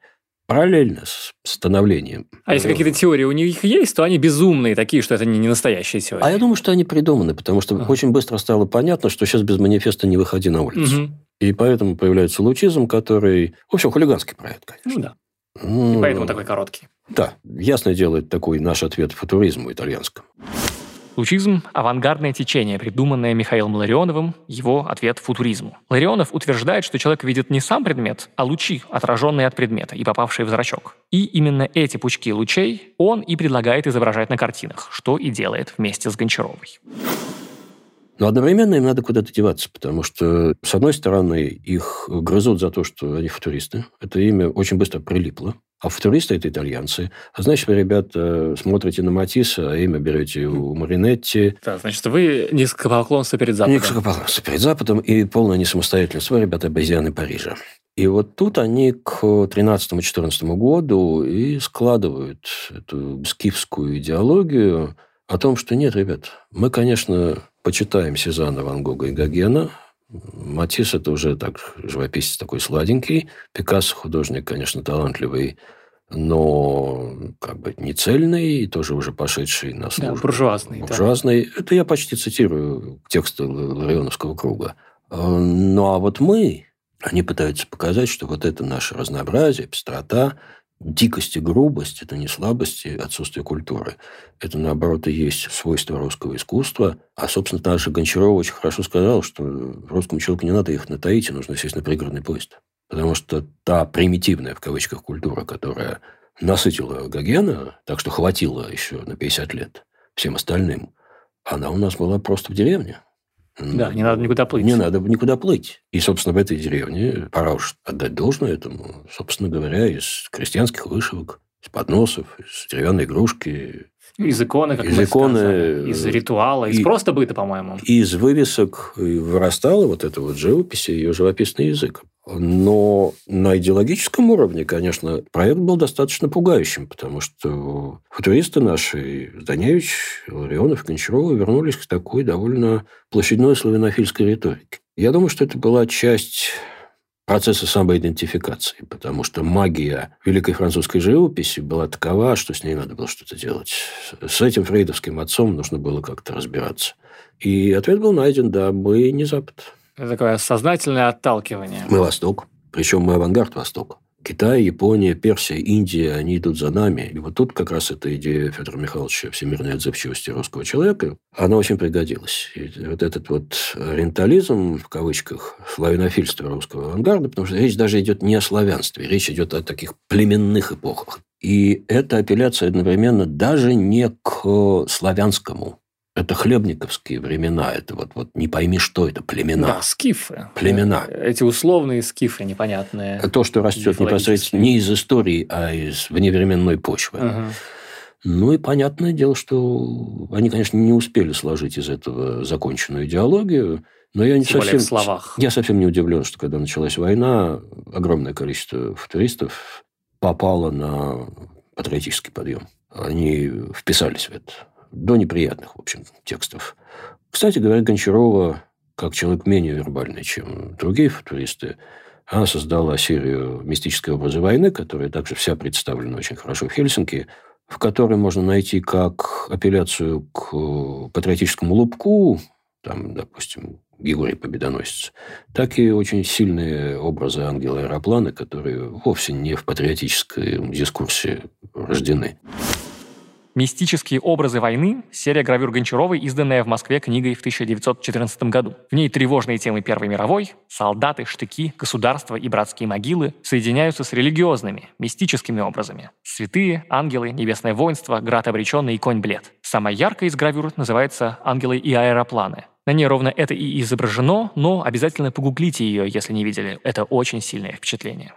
[SPEAKER 2] Параллельно с становлением.
[SPEAKER 1] А если какие-то теории у них есть, то они безумные такие, что это не, не настоящие теории.
[SPEAKER 2] А я думаю, что они придуманы, потому что uh-huh. очень быстро стало понятно, что сейчас без манифеста не выходи на улицу. Uh-huh. И поэтому появляется лучизм, который... В общем, хулиганский проект, конечно.
[SPEAKER 1] Ну да. Ну, и поэтому такой короткий.
[SPEAKER 2] Да. Ясное дело, это такой наш ответ футуризму итальянскому.
[SPEAKER 1] Лучизм – авангардное течение, придуманное Михаилом Ларионовым, его ответ футуризму. Ларионов утверждает, что человек видит не сам предмет, а лучи, отраженные от предмета и попавшие в зрачок. И именно эти пучки лучей он и предлагает изображать на картинах, что и делает вместе с Гончаровой.
[SPEAKER 2] Но одновременно им надо куда-то деваться, потому что, с одной стороны, их грызут за то, что они футуристы. Это имя очень быстро прилипло. А футуристы – это итальянцы. А значит, вы, ребята, смотрите на Матисса, а имя берете у Маринетти.
[SPEAKER 1] Да, значит, вы низкопоклонство перед Западом.
[SPEAKER 2] Низкопоклонство перед Западом и полная несамостоятельность. Вы, ребята, обезьяны Парижа. И вот тут они к 13-14 году и складывают эту скифскую идеологию о том, что нет, ребят, мы, конечно, почитаем Сезанна, Ван Гога и Гогена. Матисс – это уже так живописец такой сладенький. Пикассо – художник, конечно, талантливый. но как бы не цельный, и тоже уже пошедший на службу.
[SPEAKER 1] Да, буржуазный.
[SPEAKER 2] Буржуазный. Да. Это я почти цитирую тексты Ларионовского круга. Ну, а вот мы, они пытаются показать, что вот это наше разнообразие, пестрота, дикость и грубость – это не слабость и отсутствие культуры. Это, наоборот, и есть свойство русского искусства. А, собственно, наша Гончарова очень хорошо сказала, что русскому человеку не надо ехать на Таити, нужно сесть на пригородный поезд. Потому что та примитивная, в кавычках, культура, которая насытила Гогена, так что хватило еще на 50 лет всем остальным, она у нас была просто в деревне.
[SPEAKER 1] Да, не надо никуда плыть.
[SPEAKER 2] Не надо никуда плыть. И, собственно, в этой деревне пора уж отдать должное этому, собственно говоря, из крестьянских вышивок, из подносов, из деревянной игрушки,
[SPEAKER 1] из иконы, как
[SPEAKER 2] из иконы, сказали,
[SPEAKER 1] из ритуала, из и, просто быта, по-моему.
[SPEAKER 2] Из вывесок вырастала вот эта вот живопись, ее живописный язык. Но на идеологическом уровне, конечно, проект был достаточно пугающим, потому что футуристы наши, Зданевич, Ларионов, Гончарова, вернулись к такой довольно площадной славянофильской риторике. Я думаю, что это была часть процесса самоидентификации, потому что магия великой французской живописи была такова, что с ней надо было что-то делать. С этим фрейдовским отцом нужно было как-то разбираться. И ответ был найден, да, мы не Запад.
[SPEAKER 1] Это такое сознательное отталкивание.
[SPEAKER 2] Мы Восток. Причем мы авангард Востока. Китай, Япония, Персия, Индия, они идут за нами. И вот тут как раз эта идея Федора Михайловича всемирной отзывчивости русского человека, она очень пригодилась. И вот этот вот ориентализм, в кавычках, славянофильство русского авангарда, потому что речь даже идет не о славянстве, речь идет о таких племенных эпохах. И эта апелляция одновременно даже не к славянскому это хлебниковские времена, это вот, вот не пойми, что это, племена.
[SPEAKER 1] Да, скифы.
[SPEAKER 2] Племена.
[SPEAKER 1] Эти условные скифы непонятные.
[SPEAKER 2] То, что растет непосредственно не из истории, а из вневременной почвы. Угу. Ну и понятное дело, что они, конечно, не успели сложить из этого законченную идеологию, но я не Тем совсем, в
[SPEAKER 1] словах.
[SPEAKER 2] я совсем не удивлен, что когда началась война, огромное количество футуристов попало на патриотический подъем. Они вписались в это до неприятных, в общем, текстов. Кстати говоря, Гончарова, как человек менее вербальный, чем другие футуристы, она создала серию «Мистической образы войны», которая также вся представлена очень хорошо в Хельсинки, в которой можно найти как апелляцию к патриотическому лубку, там, допустим, Григорий Победоносец, так и очень сильные образы ангела аэроплана, которые вовсе не в патриотическом дискурсе рождены.
[SPEAKER 1] «Мистические образы войны» – серия гравюр Гончаровой, изданная в Москве книгой в 1914 году. В ней тревожные темы Первой мировой – солдаты, штыки, государства и братские могилы – соединяются с религиозными, мистическими образами. Святые, ангелы, небесное воинство, град обреченный и конь блед. Самая яркая из гравюр называется «Ангелы и аэропланы». На ней ровно это и изображено, но обязательно погуглите ее, если не видели. Это очень сильное впечатление.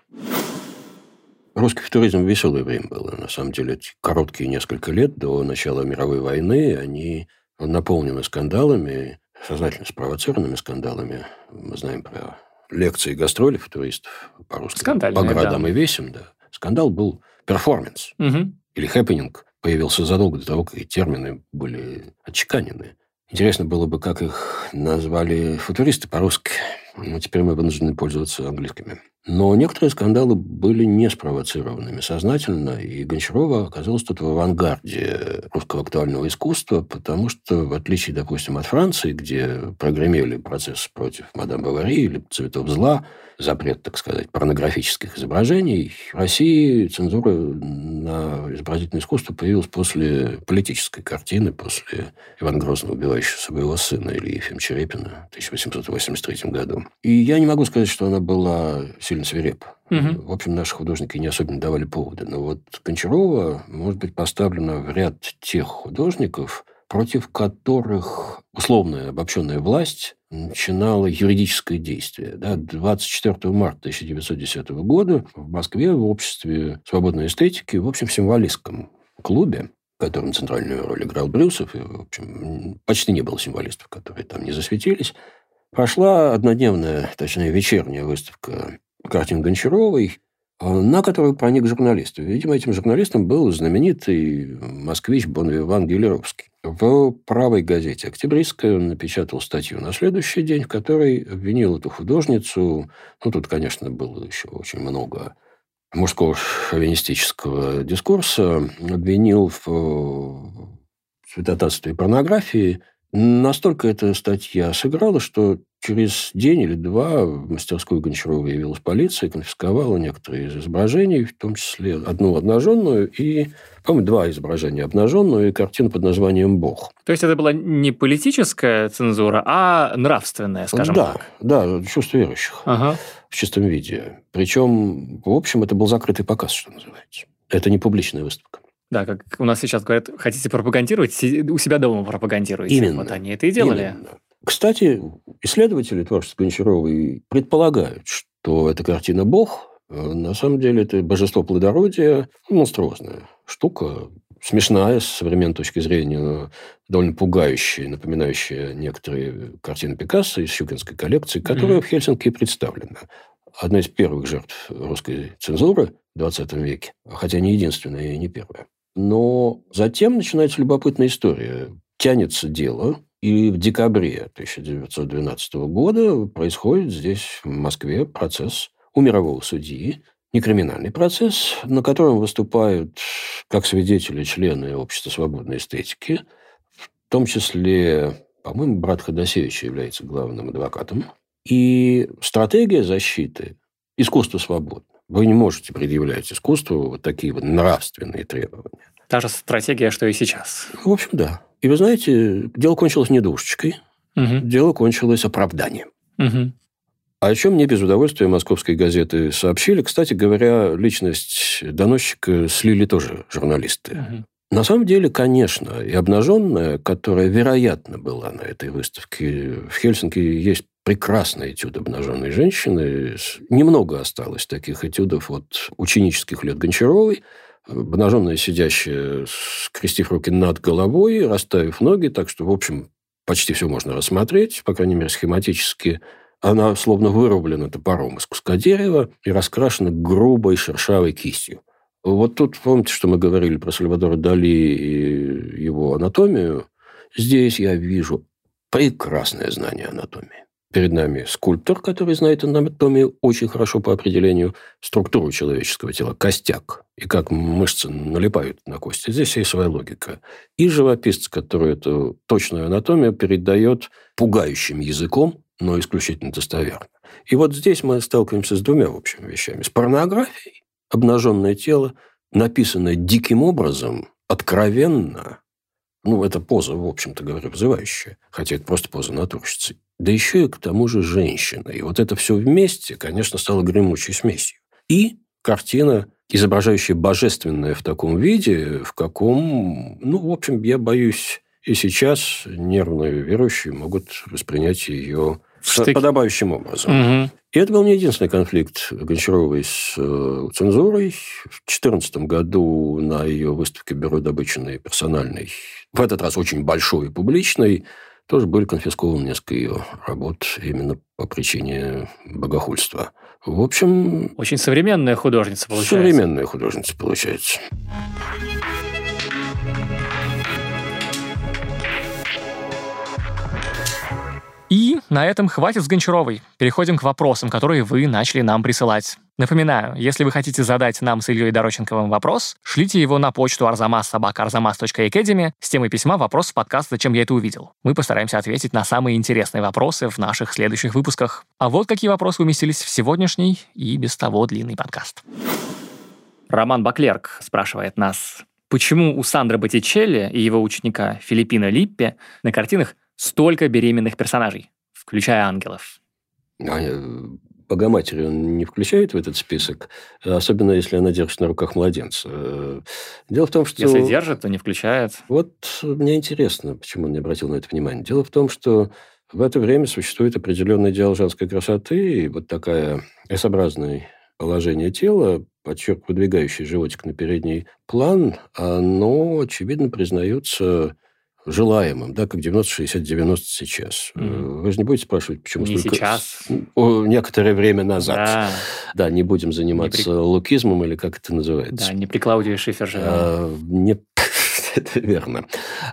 [SPEAKER 2] Русский футуризм веселое время было. На самом деле, эти короткие несколько лет до начала мировой войны, они наполнены скандалами, сознательно спровоцированными скандалами. Мы знаем про лекции и гастроли футуристов по-русски. По городам да. и весям, да. Скандал был перформанс угу. или хэппининг. Появился задолго до того, как эти термины были отчеканены. Интересно было бы, как их назвали футуристы по-русски. Но теперь мы вынуждены пользоваться английскими. Но некоторые скандалы были не спровоцированными сознательно, и Гончарова оказалась тут в авангарде русского актуального искусства, потому что, в отличие, допустим, от Франции, где прогремели процесс против мадам Бавари или цветов зла, запрет, так сказать, порнографических изображений, в России цензура на изобразительное искусство появилась после политической картины, после Ивана Грозного, убивающего своего сына Ильи Ефим Черепина в 1883 году. И я не могу сказать, что она была сильно свиреп. Угу. В общем, наши художники не особенно давали поводы. Но вот Гончарова может быть поставлена в ряд тех художников, против которых условная обобщенная власть начинала юридическое действие. Да, 24 марта 1910 года в Москве в обществе свободной эстетики, в общем, символистском клубе, в котором центральную роль играл Брюсов, и, в общем, почти не было символистов, которые там не засветились, прошла однодневная, точнее, вечерняя выставка картин Гончаровой, э, на которую проник журналист. Видимо, этим журналистом был знаменитый москвич Бонвиван Гелеровский. В правой газете «Октябристская» он напечатал статью на следующий день, в которой обвинил эту художницу. Ну, тут, конечно, было еще очень много мужского шовинистического дискурса обвинил в святотатстве и порнографии. Настолько эта статья сыграла, что через день или два в мастерскую Гончарова явилась полиция, конфисковала некоторые из изображений, в том числе одну обнаженную и, по-моему, два изображения обнаженную и картину под названием «Бог».
[SPEAKER 1] То есть это была не политическая цензура, а нравственная, скажем
[SPEAKER 2] да,
[SPEAKER 1] так?
[SPEAKER 2] Да, чувство верующих ага. в чистом виде. Причем, в общем, это был закрытый показ, что называется. Это не публичная выставка.
[SPEAKER 1] Да, как у нас сейчас говорят, хотите пропагандировать, у себя дома пропагандируйте.
[SPEAKER 2] Именно.
[SPEAKER 1] Вот они это и делали.
[SPEAKER 2] Именно. Кстати, исследователи творчества Гончаровой предполагают, что эта картина «Бог» э, на самом деле это божество плодородия, монструозная штука, смешная с современной точки зрения, но довольно пугающая, напоминающая некоторые картины Пикассо из Щукинской коллекции, которая mm-hmm. в Хельсинки представлена. Одна из первых жертв русской цензуры в 20 веке, хотя не единственная и не первая. Но затем начинается любопытная история. Тянется дело, и в декабре 1912 года происходит здесь, в Москве, процесс у мирового судьи, не криминальный процесс, на котором выступают как свидетели члены Общества свободной эстетики, в том числе, по-моему, брат Ходосевича является главным адвокатом. И стратегия защиты – искусство свободно. Вы не можете предъявлять искусству вот такие вот нравственные требования.
[SPEAKER 1] Та же стратегия, что и сейчас.
[SPEAKER 2] В общем, да. И вы знаете, дело кончилось не душечкой, угу. дело кончилось оправданием. Угу. О чем мне без удовольствия московской газеты сообщили. Кстати говоря, личность доносчика слили тоже журналисты. Угу. На самом деле, конечно, и обнаженная, которая, вероятно, была на этой выставке, в Хельсинки есть прекрасный этюд обнаженной женщины. Немного осталось таких этюдов от ученических лет Гончаровой. Обнаженная сидящая, скрестив руки над головой, расставив ноги, так что, в общем, почти все можно рассмотреть, по крайней мере, схематически. Она словно вырублена топором из куска дерева и раскрашена грубой шершавой кистью. Вот тут, помните, что мы говорили про Сальвадора Дали и его анатомию? Здесь я вижу прекрасное знание анатомии. Перед нами скульптор, который знает анатомию очень хорошо по определению, структуру человеческого тела, костяк, и как мышцы налипают на кости. Здесь есть своя логика. И живописец, который эту точную анатомию передает пугающим языком, но исключительно достоверно. И вот здесь мы сталкиваемся с двумя общими вещами. С порнографией, обнаженное тело, написанное диким образом, откровенно, ну, это поза, в общем-то говоря, вызывающая, хотя это просто поза натурщицы да еще и к тому же женщина. И вот это все вместе, конечно, стало гремучей смесью. И картина, изображающая божественное в таком виде, в каком, ну, в общем, я боюсь, и сейчас нервные верующие могут воспринять ее Штык. подобающим образом. Угу. И это был не единственный конфликт Гончаровой с э, цензурой. В 2014 году на ее выставке «Бюро добыченной персональной», в этот раз очень большой и публичной, тоже были конфискованы несколько ее работ именно по причине богохульства. В общем...
[SPEAKER 1] Очень современная художница получается.
[SPEAKER 2] Современная художница получается.
[SPEAKER 1] И на этом хватит с Гончаровой. Переходим к вопросам, которые вы начали нам присылать. Напоминаю, если вы хотите задать нам с Ильей Дороченковым вопрос, шлите его на почту arzamas.arzamas.academy с темой письма «Вопрос в подкаст «Зачем я это увидел?». Мы постараемся ответить на самые интересные вопросы в наших следующих выпусках. А вот какие вопросы уместились в сегодняшний и без того длинный подкаст. Роман Баклерк спрашивает нас, почему у Сандра Боттичелли и его ученика Филиппина Липпе на картинах столько беременных персонажей, включая ангелов.
[SPEAKER 2] А, э, Богоматери он не включает в этот список, особенно если она держит на руках младенца. Э, дело в том, что...
[SPEAKER 1] Если держит, то не включает.
[SPEAKER 2] Вот мне интересно, почему он не обратил на это внимание. Дело в том, что в это время существует определенный идеал женской красоты, и вот такая S-образное положение тела, подчерк, выдвигающий животик на передний план, оно, очевидно, признается желаемым, да, как 90-60-90 сейчас. Mm. Вы же не будете спрашивать, почему
[SPEAKER 1] не столько... сейчас.
[SPEAKER 2] О, некоторое время назад. Да. да, не будем заниматься не при... лукизмом или как это называется.
[SPEAKER 1] Да, не при Клаудии Шифер же. А,
[SPEAKER 2] не... (laughs) это верно.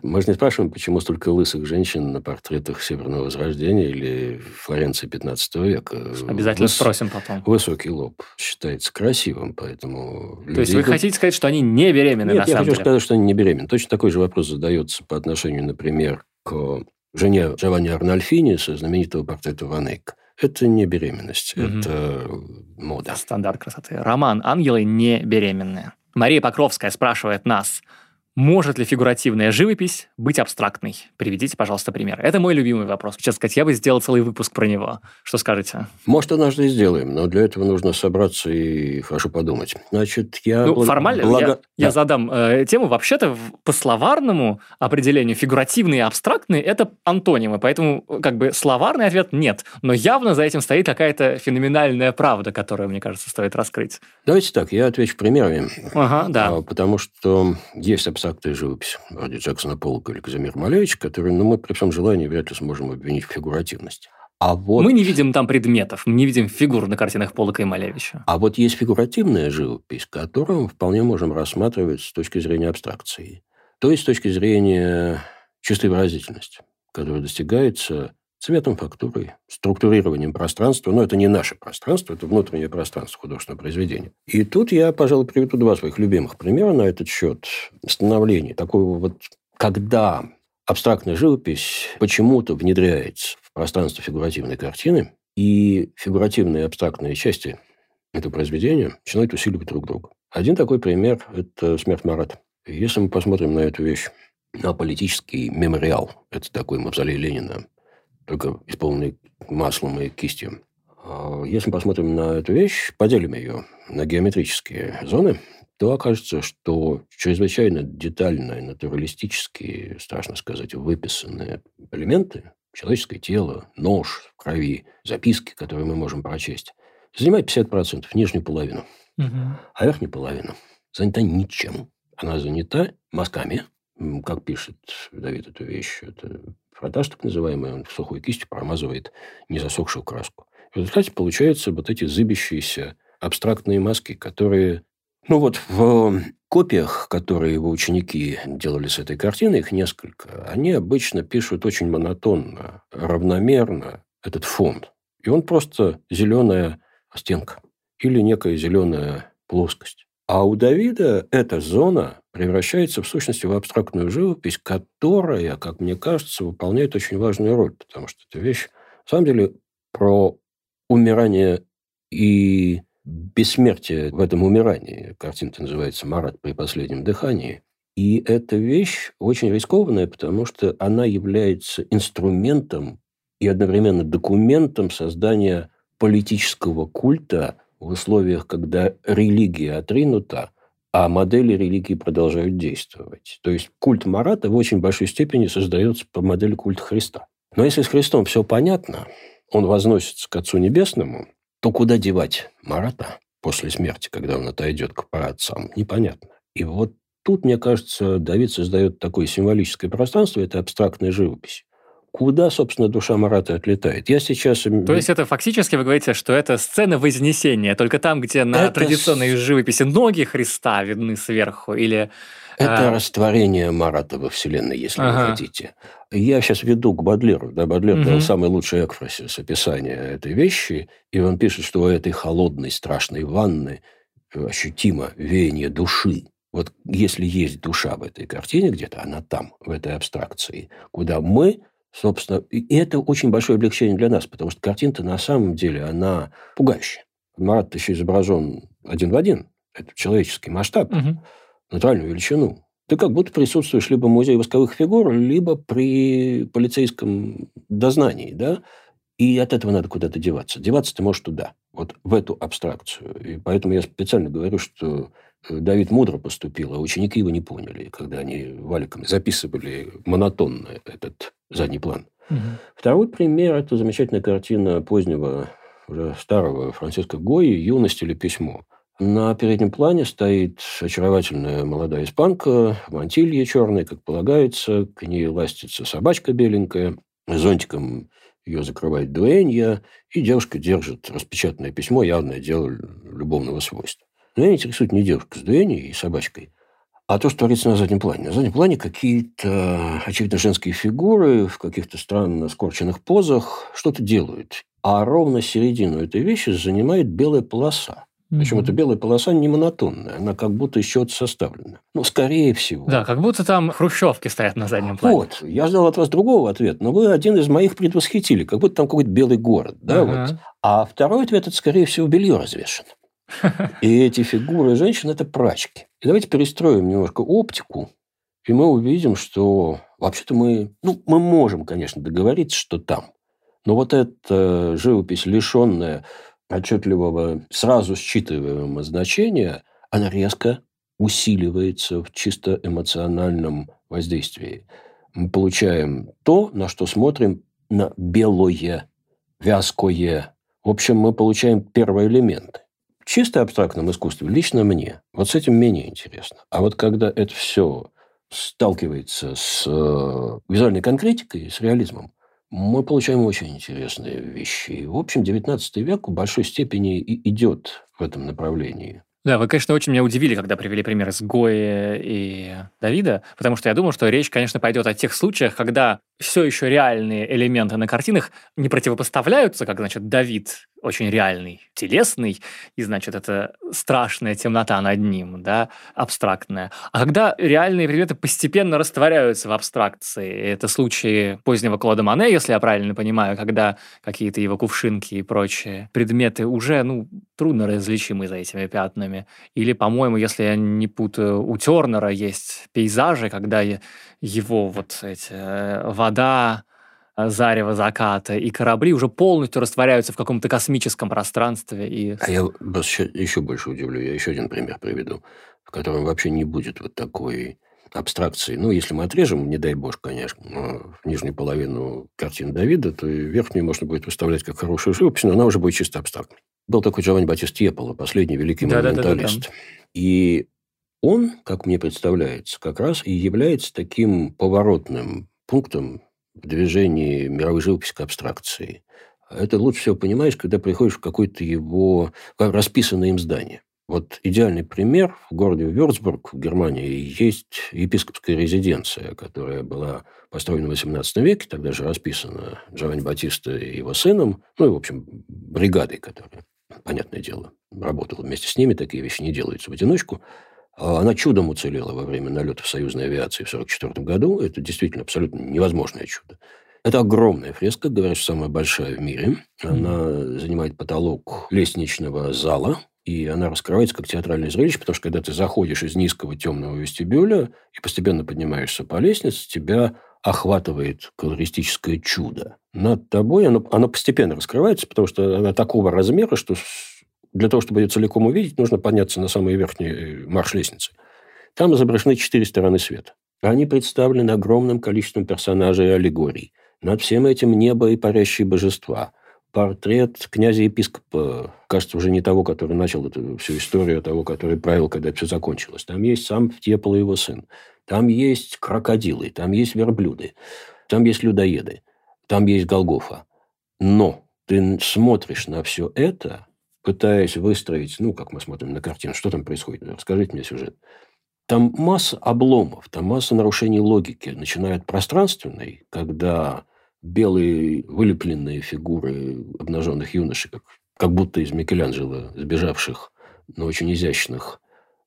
[SPEAKER 2] Мы же не спрашиваем, почему столько лысых женщин на портретах Северного Возрождения или Флоренции 15 века.
[SPEAKER 1] Обязательно Выс... спросим потом.
[SPEAKER 2] Высокий лоб считается красивым, поэтому...
[SPEAKER 1] То есть вы хотите сказать, что они не беременны
[SPEAKER 2] Нет,
[SPEAKER 1] на
[SPEAKER 2] я
[SPEAKER 1] самом
[SPEAKER 2] хочу
[SPEAKER 1] деле?
[SPEAKER 2] сказать, что они не беременны. Точно такой же вопрос задается по отношению, например, к жене Джованни Арнольфини со знаменитого портрета Ван Эйк. Это не беременность, угу. это мода.
[SPEAKER 1] Стандарт красоты. Роман «Ангелы не беременные». Мария Покровская спрашивает нас – может ли фигуративная живопись быть абстрактной? Приведите, пожалуйста, пример. Это мой любимый вопрос. Сейчас сказать, я бы сделал целый выпуск про него. Что скажете?
[SPEAKER 2] Может, однажды и сделаем, но для этого нужно собраться и хорошо подумать. Значит, я...
[SPEAKER 1] Ну, благ... формально блага... я, да. я задам э, тему. Вообще-то, по словарному определению, фигуративный и абстрактный – это антонимы, поэтому как бы словарный ответ – нет. Но явно за этим стоит какая-то феноменальная правда, которую, мне кажется, стоит раскрыть.
[SPEAKER 2] Давайте так, я отвечу примерами.
[SPEAKER 1] Ага, да.
[SPEAKER 2] А, потому что есть абстрактная живопись, вроде Джексона Полка или Казимира Малевича, которые ну, мы при всем желании вряд ли сможем обвинить в фигуративности.
[SPEAKER 1] А вот... Мы не видим там предметов, мы не видим фигур на картинах Полока и Малевича.
[SPEAKER 2] А вот есть фигуративная живопись, которую мы вполне можем рассматривать с точки зрения абстракции. То есть с точки зрения чистой выразительности, которая достигается цветом, фактурой, структурированием пространства. Но это не наше пространство, это внутреннее пространство художественного произведения. И тут я, пожалуй, приведу два своих любимых примера на этот счет становления. Такого вот, когда абстрактная живопись почему-то внедряется в пространство фигуративной картины, и фигуративные абстрактные части этого произведения начинают усиливать друг друга. Один такой пример – это «Смерть Марата». Если мы посмотрим на эту вещь, на политический мемориал, это такой мавзолей Ленина, только исполненный маслом и кистью. А если посмотрим на эту вещь, поделим ее на геометрические зоны, то окажется, что чрезвычайно детально натуралистические, страшно сказать, выписанные элементы, человеческое тело, нож в крови, записки, которые мы можем прочесть, занимают 50%, нижнюю половину. Угу. А верхнюю половину занята ничем. Она занята мазками, как пишет Давид эту вещь, это фронтаж так называемый, он сухой кистью промазывает незасохшую краску. В результате получаются вот эти зыбящиеся абстрактные маски, которые... Ну вот в копиях, которые его ученики делали с этой картины, их несколько, они обычно пишут очень монотонно, равномерно этот фонд. И он просто зеленая стенка или некая зеленая плоскость. А у Давида эта зона превращается в сущности в абстрактную живопись, которая, как мне кажется, выполняет очень важную роль, потому что эта вещь, на самом деле, про умирание и бессмертие в этом умирании. Картинка называется «Марат при последнем дыхании». И эта вещь очень рискованная, потому что она является инструментом и одновременно документом создания политического культа в условиях, когда религия отринута, а модели религии продолжают действовать. То есть культ Марата в очень большой степени создается по модели культа Христа. Но если с Христом все понятно, он возносится к Отцу Небесному, то куда девать Марата после смерти, когда он отойдет к праотцам, непонятно. И вот тут, мне кажется, Давид создает такое символическое пространство, это абстрактная живопись, куда, собственно, душа Марата отлетает. Я сейчас...
[SPEAKER 1] То есть это фактически вы говорите, что это сцена Вознесения, только там, где на это... традиционной живописи ноги Христа видны сверху, или...
[SPEAKER 2] Это а... растворение Марата во Вселенной, если ага. вы хотите. Я сейчас веду к Бадлеру. Да, Бадлер угу. дал самый лучший экфрасис описания этой вещи, и он пишет, что у этой холодной, страшной ванны ощутимо веяние души. Вот если есть душа в этой картине где-то, она там, в этой абстракции, куда мы Собственно, и это очень большое облегчение для нас, потому что картина-то на самом деле, она пугающая. Марат еще изображен один в один. Это человеческий масштаб, угу. натуральную величину. Ты как будто присутствуешь либо в музее восковых фигур, либо при полицейском дознании, да? И от этого надо куда-то деваться. Деваться ты можешь туда, вот в эту абстракцию. И поэтому я специально говорю, что Давид мудро поступил, а ученики его не поняли, когда они валиком записывали монотонно этот задний план. Угу. Второй пример – это замечательная картина позднего, уже старого Франциска Гои «Юность или письмо». На переднем плане стоит очаровательная молодая испанка, в мантилье черной, как полагается, к ней ластится собачка беленькая, зонтиком ее закрывает дуэнья, и девушка держит распечатанное письмо, явное дело любовного свойства. Но меня интересует не девушка с дуэньей и собачкой, а то, что творится на заднем плане. На заднем плане какие-то, очевидно, женские фигуры в каких-то странно скорченных позах что-то делают. А ровно середину этой вещи занимает белая полоса. Причем mm-hmm. эта белая полоса не монотонная, она как будто из чего-то составлена. Ну, скорее всего.
[SPEAKER 1] Да, как будто там хрущевки стоят на заднем плане.
[SPEAKER 2] Вот, я ждал от вас другого ответа, но вы один из моих предвосхитили, как будто там какой-то белый город. Да, uh-huh. вот. А второй ответ – это, скорее всего, белье развешено. И эти фигуры женщин – это прачки. И давайте перестроим немножко оптику, и мы увидим, что вообще-то мы, ну, мы можем, конечно, договориться, что там. Но вот эта живопись, лишенная отчетливого, сразу считываемого значения, она резко усиливается в чисто эмоциональном воздействии. Мы получаем то, на что смотрим на белое, вязкое. В общем, мы получаем первый элемент чисто абстрактном искусстве лично мне вот с этим менее интересно. А вот когда это все сталкивается с э, визуальной конкретикой, с реализмом, мы получаем очень интересные вещи. В общем, XIX век в большой степени и идет в этом направлении.
[SPEAKER 1] Да, вы, конечно, очень меня удивили, когда привели пример с Гои и Давида, потому что я думал, что речь, конечно, пойдет о тех случаях, когда все еще реальные элементы на картинах не противопоставляются, как, значит, Давид очень реальный, телесный, и, значит, это страшная темнота над ним, да, абстрактная. А когда реальные предметы постепенно растворяются в абстракции, это случаи позднего Клода Мане, если я правильно понимаю, когда какие-то его кувшинки и прочие предметы уже, ну, трудно различимы за этими пятнами. Или, по-моему, если я не путаю, у Тернера есть пейзажи, когда его вот эти э, вода, Э, зарево заката, и корабли уже полностью растворяются в каком-то космическом пространстве. И...
[SPEAKER 2] А я вас еще, еще больше удивлю. Я еще один пример приведу, в котором вообще не будет вот такой абстракции. Ну, если мы отрежем, не дай бог, конечно, нижнюю половину картины Давида, то и верхнюю можно будет выставлять как хорошую живопись, но она уже будет чисто абстрактной. Был такой Джованни Батист Тьеполо, последний великий да, монументалист. Да, да, да, и он, как мне представляется, как раз и является таким поворотным пунктом в движении мировой живописи к абстракции. Это лучше всего понимаешь, когда приходишь в какое-то его расписанное им здание. Вот идеальный пример в городе Вюрцбург в Германии есть епископская резиденция, которая была построена в XVIII веке, тогда же расписана Джованни Батиста и его сыном, ну и, в общем, бригадой, которая, понятное дело, работала вместе с ними, такие вещи не делаются в одиночку. А она чудом уцелела во время налетов союзной авиации в 1944 году. Это действительно абсолютно невозможное чудо. Это огромная фреска, говорят, что самая большая в мире. Она занимает потолок лестничного зала, и она раскрывается как театральное зрелище, потому что когда ты заходишь из низкого темного вестибюля и постепенно поднимаешься по лестнице, тебя охватывает колористическое чудо. Над тобой оно, оно постепенно раскрывается, потому что она такого размера, что для того, чтобы ее целиком увидеть, нужно подняться на самые верхние э, марш лестницы. Там изображены четыре стороны света. Они представлены огромным количеством персонажей и аллегорий. Над всем этим небо и парящие божества. Портрет князя-епископа, кажется, уже не того, который начал эту всю историю, а того, который правил, когда это все закончилось. Там есть сам Втепол и его сын. Там есть крокодилы, там есть верблюды, там есть людоеды, там есть Голгофа. Но ты смотришь на все это, пытаясь выстроить, ну, как мы смотрим на картину, что там происходит, расскажите мне сюжет. Там масса обломов, там масса нарушений логики, начиная от пространственной, когда белые вылепленные фигуры обнаженных юношей, как, будто из Микеланджело, сбежавших, но очень изящных,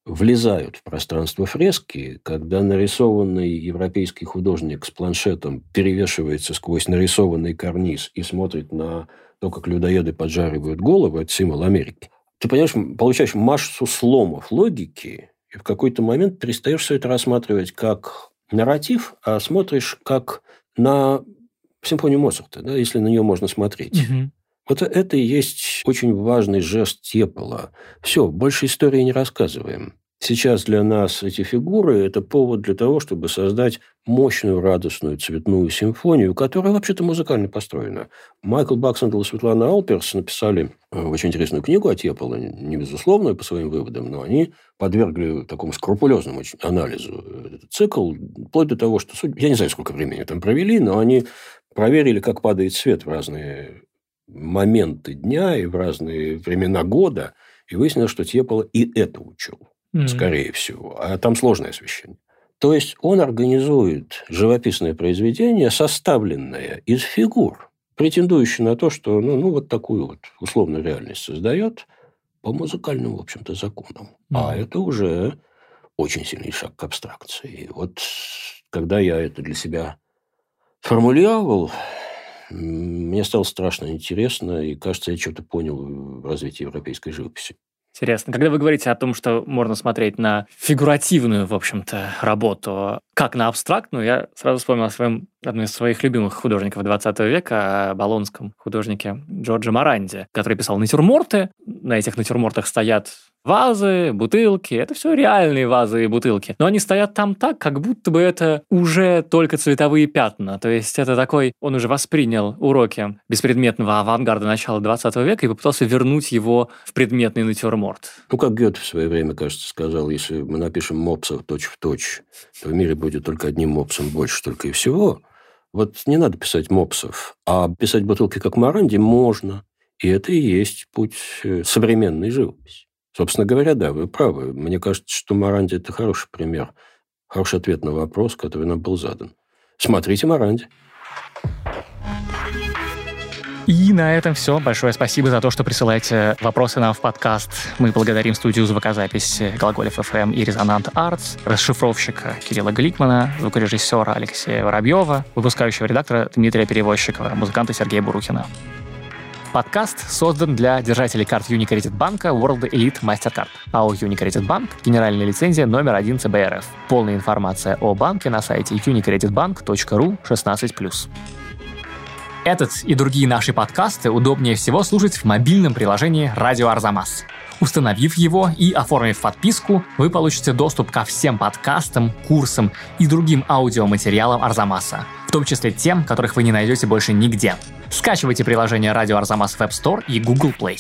[SPEAKER 2] влезают в пространство фрески, когда нарисованный европейский художник с планшетом перевешивается сквозь нарисованный карниз и смотрит на то, как людоеды поджаривают голову, это символ Америки. Ты понимаешь, получаешь массу сломов логики, и в какой-то момент перестаешь все это рассматривать как нарратив, а смотришь как на симфонию Моцарта, да, если на нее можно смотреть. Угу. Вот это и есть очень важный жест Тепола. Все, больше истории не рассказываем. Сейчас для нас эти фигуры – это повод для того, чтобы создать мощную, радостную, цветную симфонию, которая вообще-то музыкально построена. Майкл Баксендолл и Светлана Алперс написали э, очень интересную книгу о Тьеполо, не безусловную по своим выводам, но они подвергли такому скрупулезному анализу этот цикл, вплоть до того, что... Я не знаю, сколько времени там провели, но они проверили, как падает свет в разные моменты дня и в разные времена года, и выяснилось, что Тьеполо и это учел. mm. скорее всего. А там сложное освещение. То есть он организует живописное произведение, составленное из фигур, претендующее на то, что ну, ну вот такую вот условную реальность создает по музыкальным, в общем-то, законам. Mm. А это уже очень сильный шаг к абстракции. Вот когда я это для себя формулировал, мне стало страшно интересно, и, кажется, я что-то понял в развитии европейской живописи.
[SPEAKER 1] Интересно. Когда вы говорите о том, что можно смотреть на фигуративную, в общем-то, работу, как на абстрактную, я сразу вспомнил о своем, одном из своих любимых художников 20 века, о болонском художнике Джорджа Маранди, который писал натюрморты. На этих натюрмортах стоят Вазы, бутылки, это все реальные вазы и бутылки. Но они стоят там так, как будто бы это уже только цветовые пятна. То есть это такой, он уже воспринял уроки беспредметного авангарда начала 20 века и попытался вернуть его в предметный натюрморт.
[SPEAKER 2] Ну, как Гёте в свое время, кажется, сказал, если мы напишем мопсов точь в точь, то в мире будет только одним мопсом больше только и всего. Вот не надо писать мопсов, а писать бутылки как Маранди можно. И это и есть путь э, современной живописи. Собственно говоря, да, вы правы. Мне кажется, что Маранди – это хороший пример, хороший ответ на вопрос, который нам был задан. Смотрите Маранди.
[SPEAKER 1] И на этом все. Большое спасибо за то, что присылаете вопросы нам в подкаст. Мы благодарим студию звукозаписи Глаголев FM и Резонант Артс, расшифровщика Кирилла Гликмана, звукорежиссера Алексея Воробьева, выпускающего редактора Дмитрия Перевозчикова, музыканта Сергея Бурухина. Подкаст создан для держателей карт Unicredit банка World Elite Mastercard. А у Unicredit Bank генеральная лицензия номер один ЦБРФ. Полная информация о банке на сайте unicreditbank.ru 16+. Этот и другие наши подкасты удобнее всего слушать в мобильном приложении «Радио Арзамас». Установив его и оформив подписку, вы получите доступ ко всем подкастам, курсам и другим аудиоматериалам Арзамаса, в том числе тем, которых вы не найдете больше нигде. Скачивайте приложение «Радио Арзамас» в App Store и Google Play.